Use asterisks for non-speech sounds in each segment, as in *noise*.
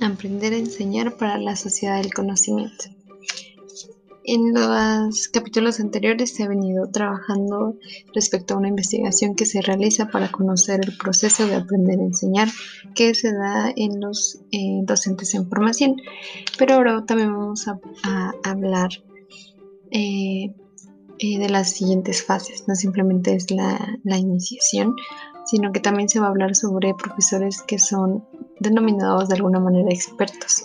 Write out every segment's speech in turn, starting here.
Aprender a enseñar para la sociedad del conocimiento. En los capítulos anteriores se ha venido trabajando respecto a una investigación que se realiza para conocer el proceso de aprender a enseñar que se da en los eh, docentes en formación. Pero ahora también vamos a, hablar eh, eh, de las siguientes fases. No simplemente es la, la iniciación, sino que también se va a hablar sobre profesores que son denominados de alguna manera expertos.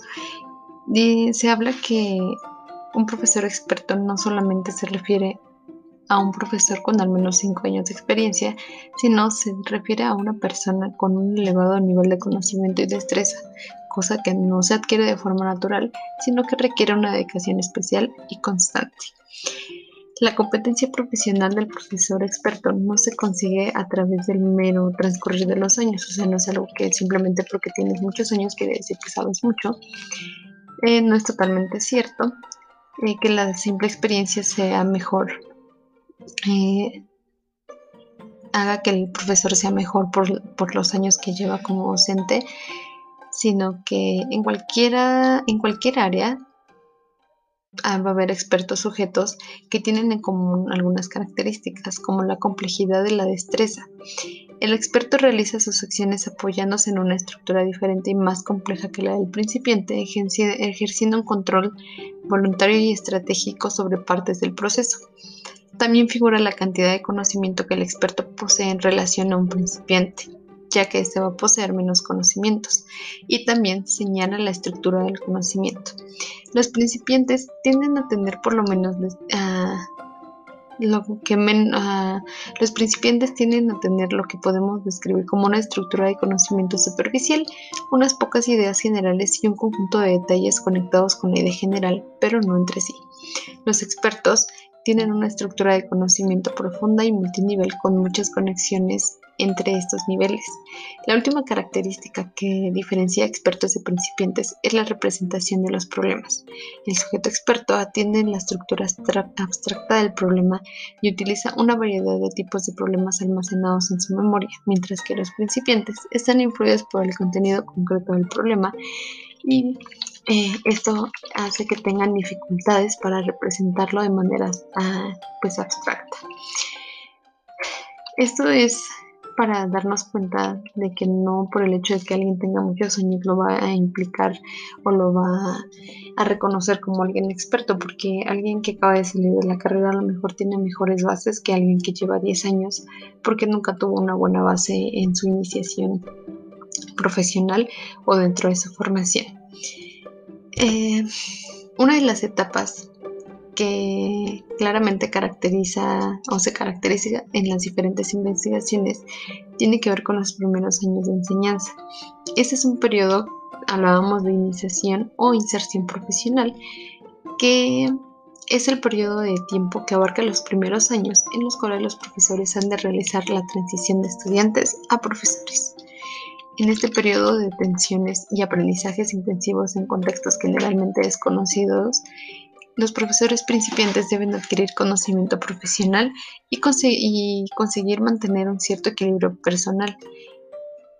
Se habla que un profesor experto no solamente se refiere a un profesor con al menos 5 años de experiencia, sino se refiere a una persona con un elevado nivel de conocimiento y destreza, cosa que no se adquiere de forma natural, sino que requiere una dedicación especial y constante. La competencia profesional del profesor experto no se consigue a través del mero transcurrir de los años, o sea, no es algo que simplemente porque tienes muchos años quiere decir que sabes mucho. Eh, no es totalmente cierto, que la simple experiencia sea mejor, eh, haga que el profesor sea mejor por, por, los años que lleva como docente, sino que en cualquiera, en cualquier área va a haber expertos sujetos que tienen en común algunas características, como la complejidad de la destreza. El experto realiza sus acciones apoyándose en una estructura diferente y más compleja que la del principiante, ejerciendo un control voluntario y estratégico sobre partes del proceso. También figura la cantidad de conocimiento que el experto posee en relación a un principiante ya que éste va a poseer menos conocimientos, y también señala la estructura del conocimiento. Los principiantes tienden a tener por lo menos lo que los principiantes tienden a tener lo que podemos describir como una estructura de conocimiento superficial, unas pocas ideas generales y un conjunto de detalles conectados con la idea general, pero no entre sí. Los expertos tienen una estructura de conocimiento profunda y multinivel con muchas conexiones entre estos niveles. La última característica que diferencia expertos de principiantes es la representación de los problemas. El sujeto experto atiende la estructura abstracta del problema y utiliza una variedad de tipos de problemas almacenados en su memoria, mientras que los principiantes están influidos por el contenido concreto del problema y eh, esto hace que tengan dificultades para representarlo de manera ah, pues abstracta. Esto es para darnos cuenta de que no por el hecho de que alguien tenga muchos años lo va a implicar o lo va a reconocer como alguien experto, porque alguien que acaba de salir de la carrera a lo mejor tiene mejores bases que alguien que lleva 10 años porque nunca tuvo una buena base en su iniciación profesional o dentro de su formación. Eh, una de las etapas que claramente caracteriza o se caracteriza en las diferentes investigaciones tiene que ver con los primeros años de enseñanza. Este es un periodo, hablábamos de iniciación o inserción profesional, que es el periodo de tiempo que abarca los primeros años en los cuales los profesores han de realizar la transición de estudiantes a profesores. En este periodo de tensiones y aprendizajes intensivos en contextos generalmente desconocidos, los profesores principiantes deben adquirir conocimiento profesional y, conseguir mantener un cierto equilibrio personal.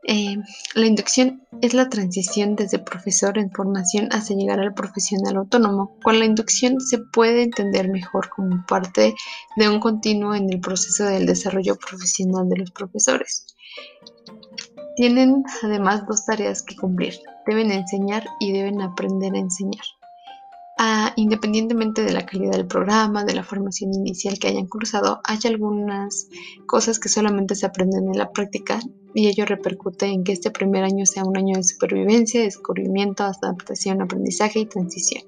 Eh, la inducción es la transición desde profesor en formación hasta llegar al profesional autónomo. Con la inducción se puede entender mejor como parte de un continuo en el proceso del desarrollo profesional de los profesores. Tienen además dos tareas que cumplir. Deben enseñar y deben aprender a enseñar. Independientemente de la calidad del programa, de la formación inicial que hayan cursado, hay algunas cosas que solamente se aprenden en la práctica y ello repercute en que este primer año sea un año de supervivencia, descubrimiento, adaptación, aprendizaje y transición.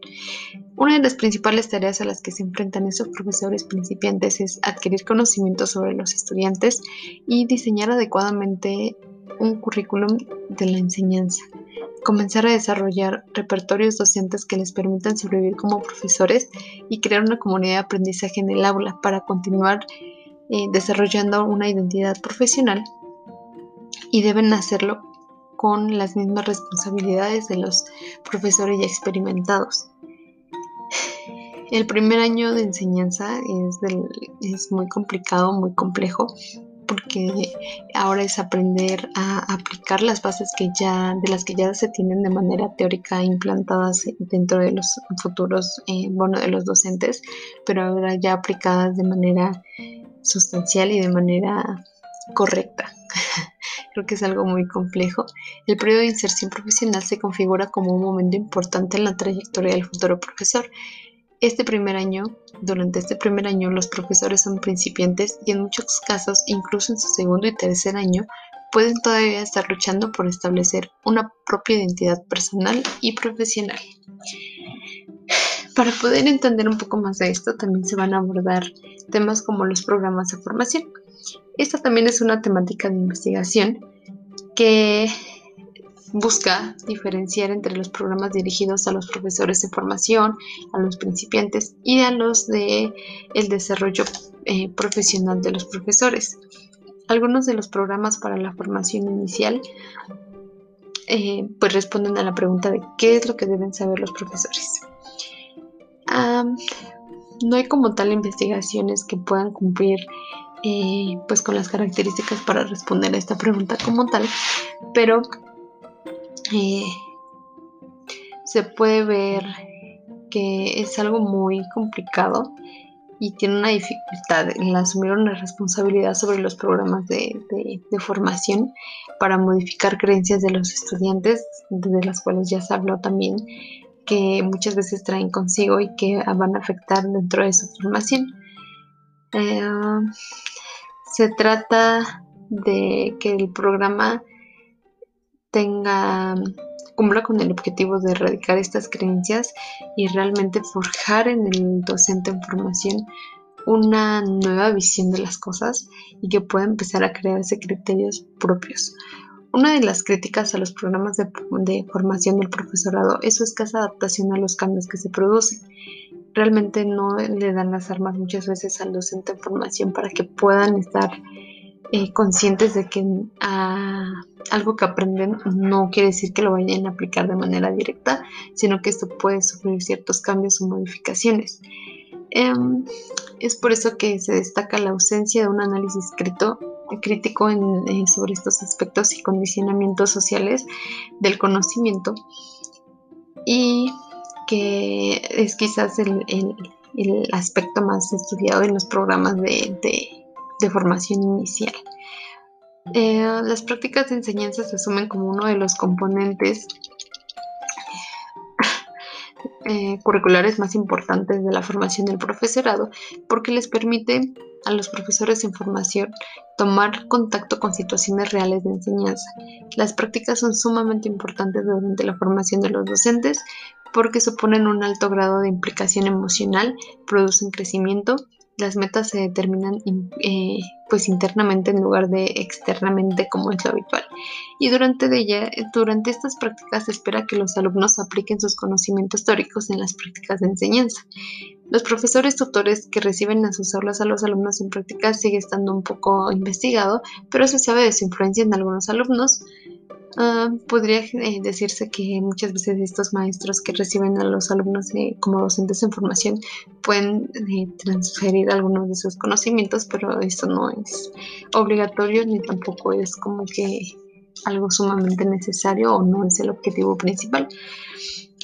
Una de las principales tareas a las que se enfrentan esos profesores principiantes es adquirir conocimientos sobre los estudiantes y diseñar adecuadamente un currículum de la enseñanza comenzar a desarrollar repertorios docentes que les permitan sobrevivir como profesores y crear una comunidad de aprendizaje en el aula para continuar eh, desarrollando una identidad profesional y deben hacerlo con las mismas responsabilidades de los profesores ya experimentados. El primer año de enseñanza es, es muy complicado, muy complejo, porque ahora es aprender a aplicar las bases que ya de las que ya se tienen de manera teórica implantadas dentro de los futuros eh, de los docentes pero ahora ya aplicadas de manera sustancial y de manera correcta. *laughs* Creo que es algo muy complejo. El periodo de inserción profesional se configura como un momento importante en la trayectoria del futuro profesor este primer año, durante este primer año los profesores son principiantes y en muchos casos, incluso en su segundo y tercer año, pueden todavía estar luchando por establecer una propia identidad personal y profesional. Para poder entender un poco más de esto, también se van a abordar temas como los programas de formación. Esta también es una temática de investigación que busca diferenciar entre los programas dirigidos a los profesores de formación, a los principiantes y a los de el desarrollo eh, profesional de los profesores. Algunos de los programas para la formación inicial eh, pues responden a la pregunta de qué es lo que deben saber los profesores. no hay como tal investigaciones que puedan cumplir eh, pues con las características para responder a esta pregunta como tal, pero se puede ver que es algo muy complicado y tiene una dificultad en asumir una responsabilidad sobre los programas de, formación para modificar creencias de los estudiantes, de las cuales ya se habló también, que muchas veces traen consigo y que van a afectar dentro de su formación. Eh, se trata de que el programa tenga cumpla con el objetivo de erradicar estas creencias y realmente forjar en el docente en formación una nueva visión de las cosas y que pueda empezar a crearse criterios propios. Una de las críticas a los programas de, de, formación del profesorado es su escasa adaptación a los cambios que se producen. Realmente no le dan las armas muchas veces al docente en formación para que puedan estar eh, conscientes de que ah, algo que aprenden no quiere decir que lo vayan a aplicar de manera directa, sino que esto puede sufrir ciertos cambios o modificaciones. Em, es por eso que se destaca la ausencia de un análisis crítico en, sobre estos aspectos y condicionamientos sociales del conocimiento y que es quizás el, aspecto más estudiado en los programas de formación inicial. Eh, las prácticas de enseñanza se asumen como uno de los componentes *laughs* eh, curriculares más importantes de la formación del profesorado porque les permite a los profesores en formación tomar contacto con situaciones reales de enseñanza. Las prácticas son sumamente importantes durante la formación de los docentes porque suponen un alto grado de implicación emocional, producen crecimiento las metas se determinan eh, pues internamente en lugar de externamente como es lo habitual. Y durante, ella, durante estas prácticas se espera que los alumnos apliquen sus conocimientos teóricos en las prácticas de enseñanza. Los profesores tutores que reciben a sus aulas a los alumnos en prácticas sigue estando un poco investigado, pero se sabe de su influencia en algunos alumnos, Ah, podría eh, decirse que muchas veces estos maestros que reciben a los alumnos como docentes en formación pueden eh, transferir algunos de sus conocimientos, pero esto no es obligatorio ni tampoco es como que algo sumamente necesario o no es el objetivo principal.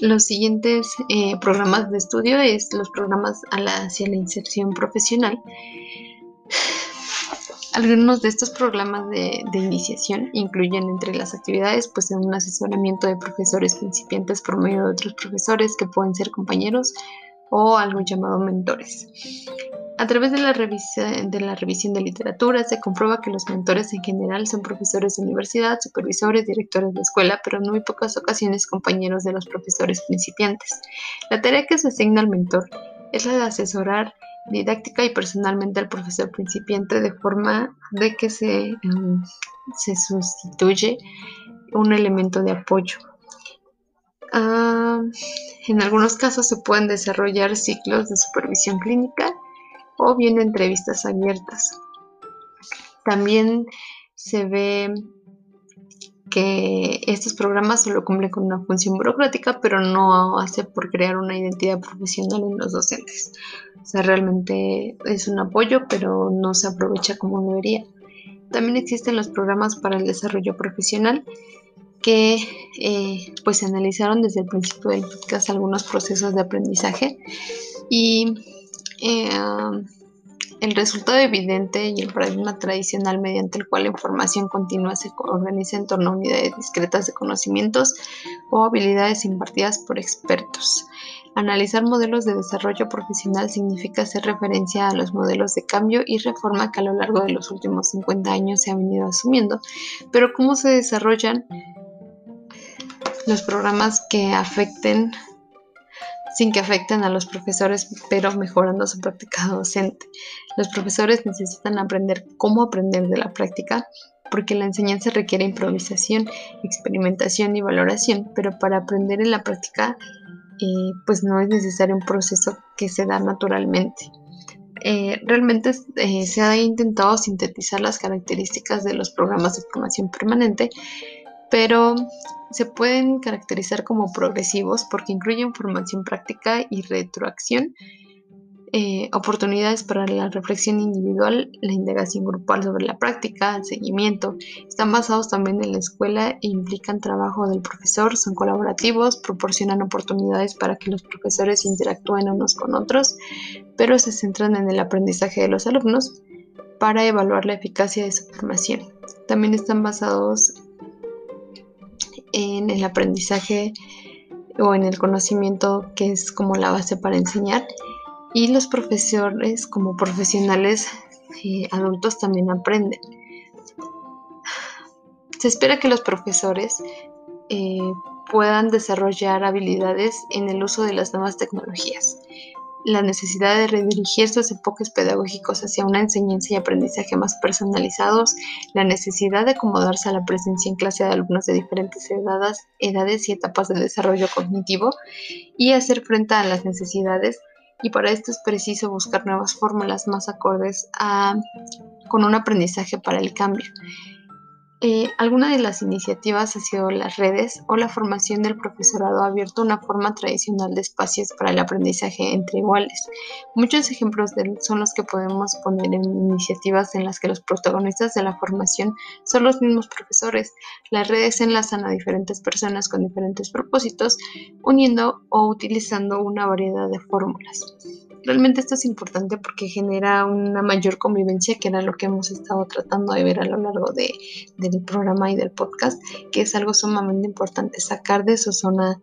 Los siguientes eh, programas de estudio es los programas hacia la inserción profesional. Algunos de estos programas de, iniciación incluyen entre las actividades pues un asesoramiento de profesores principiantes por medio de otros profesores que pueden ser compañeros o algo llamado mentores. A través de la, de la revisión de literatura se comprueba que los mentores en general son profesores de universidad, supervisores, directores de escuela, pero en muy pocas ocasiones compañeros de los profesores principiantes. La tarea que se asigna al mentor es la de asesorar didáctica y personalmente al profesor principiante de forma de que se, em, se sustituye un elemento de apoyo. Ah, en algunos casos se pueden desarrollar ciclos de supervisión clínica o bien entrevistas abiertas. También se ve que estos programas solo cumplen con una función burocrática, pero no hace por crear una identidad profesional en los docentes. O sea, realmente es un apoyo, pero no se aprovecha como debería. También existen los programas para el desarrollo profesional que eh, pues se analizaron desde el principio del podcast algunos procesos de aprendizaje y eh, el resultado evidente y el paradigma tradicional mediante el cual la información continua se organiza en torno a unidades discretas de conocimientos o habilidades impartidas por expertos. Analizar modelos de desarrollo profesional significa hacer referencia a los modelos de cambio y reforma que a lo largo de los últimos 50 años se han venido asumiendo, pero cómo se desarrollan los programas que afecten sin que afecten a los profesores, pero mejorando su práctica docente. Los profesores necesitan aprender cómo aprender de la práctica, porque la enseñanza requiere improvisación, experimentación y valoración, pero para aprender en la práctica, pues no es necesario un proceso que se da naturalmente. Eh, realmente eh, se ha intentado sintetizar las características de los programas de formación permanente, pero se pueden caracterizar como progresivos porque incluyen formación práctica y retroacción, eh, oportunidades para la reflexión individual, la indagación grupal sobre la práctica, el seguimiento. Están basados también en la escuela e implican trabajo del profesor, son colaborativos, proporcionan oportunidades para que los profesores interactúen unos con otros, pero se centran en el aprendizaje de los alumnos para evaluar la eficacia de su formación. También están basados en el aprendizaje o en el conocimiento que es como la base para enseñar y los profesores como profesionales y adultos también aprenden. Se espera que los profesores eh, puedan desarrollar habilidades en el uso de las nuevas tecnologías. La necesidad de redirigir sus enfoques pedagógicos hacia una enseñanza y aprendizaje más personalizados, la necesidad de acomodarse a la presencia en clase de alumnos de diferentes edades, edades y etapas de desarrollo cognitivo. Y hacer frente a las necesidades y para esto es preciso buscar nuevas fórmulas más acordes a, con un aprendizaje para el cambio. Eh, alguna de las iniciativas ha sido las redes o la formación del profesorado abierto una forma tradicional de espacios para el aprendizaje entre iguales. Muchos ejemplos son los que podemos poner en iniciativas en las que los protagonistas de la formación son los mismos profesores. Las redes enlazan a diferentes personas con diferentes propósitos, uniendo o utilizando una variedad de fórmulas. Realmente esto es importante porque genera una mayor convivencia, que era lo que hemos estado tratando de ver a lo largo de, del programa y del podcast, que es algo sumamente importante, sacar de su zona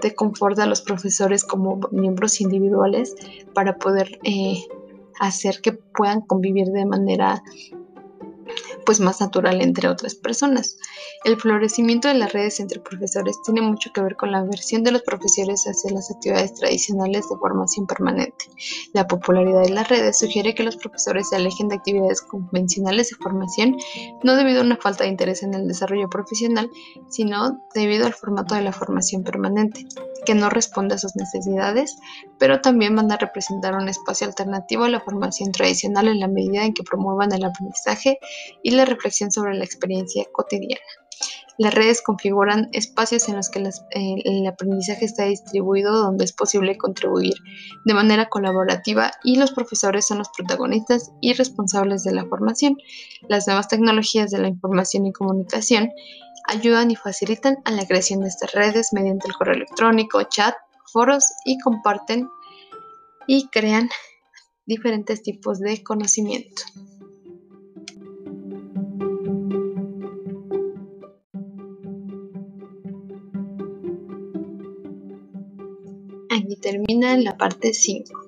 de confort a los profesores como miembros individuales para poder eh, hacer que puedan convivir de manera pues más natural entre otras personas. El florecimiento de las redes entre profesores tiene mucho que ver con la aversión de los profesores hacia las actividades tradicionales de formación permanente. La popularidad de las redes sugiere que los profesores se alejen de actividades convencionales de formación no debido a una falta de interés en el desarrollo profesional, sino debido al formato de la formación permanente, que no responde a sus necesidades, pero también van a representar un espacio alternativo a la formación tradicional en la medida en que promuevan el aprendizaje y la reflexión sobre la experiencia cotidiana. Las redes configuran espacios en los que eh, el aprendizaje está distribuido donde es posible contribuir de manera colaborativa y los profesores son los protagonistas y responsables de la formación. Las nuevas tecnologías de la información y comunicación ayudan y facilitan a la creación de estas redes mediante el correo electrónico, chat, foros y comparten y crean diferentes tipos de conocimiento. Termina en la parte 5.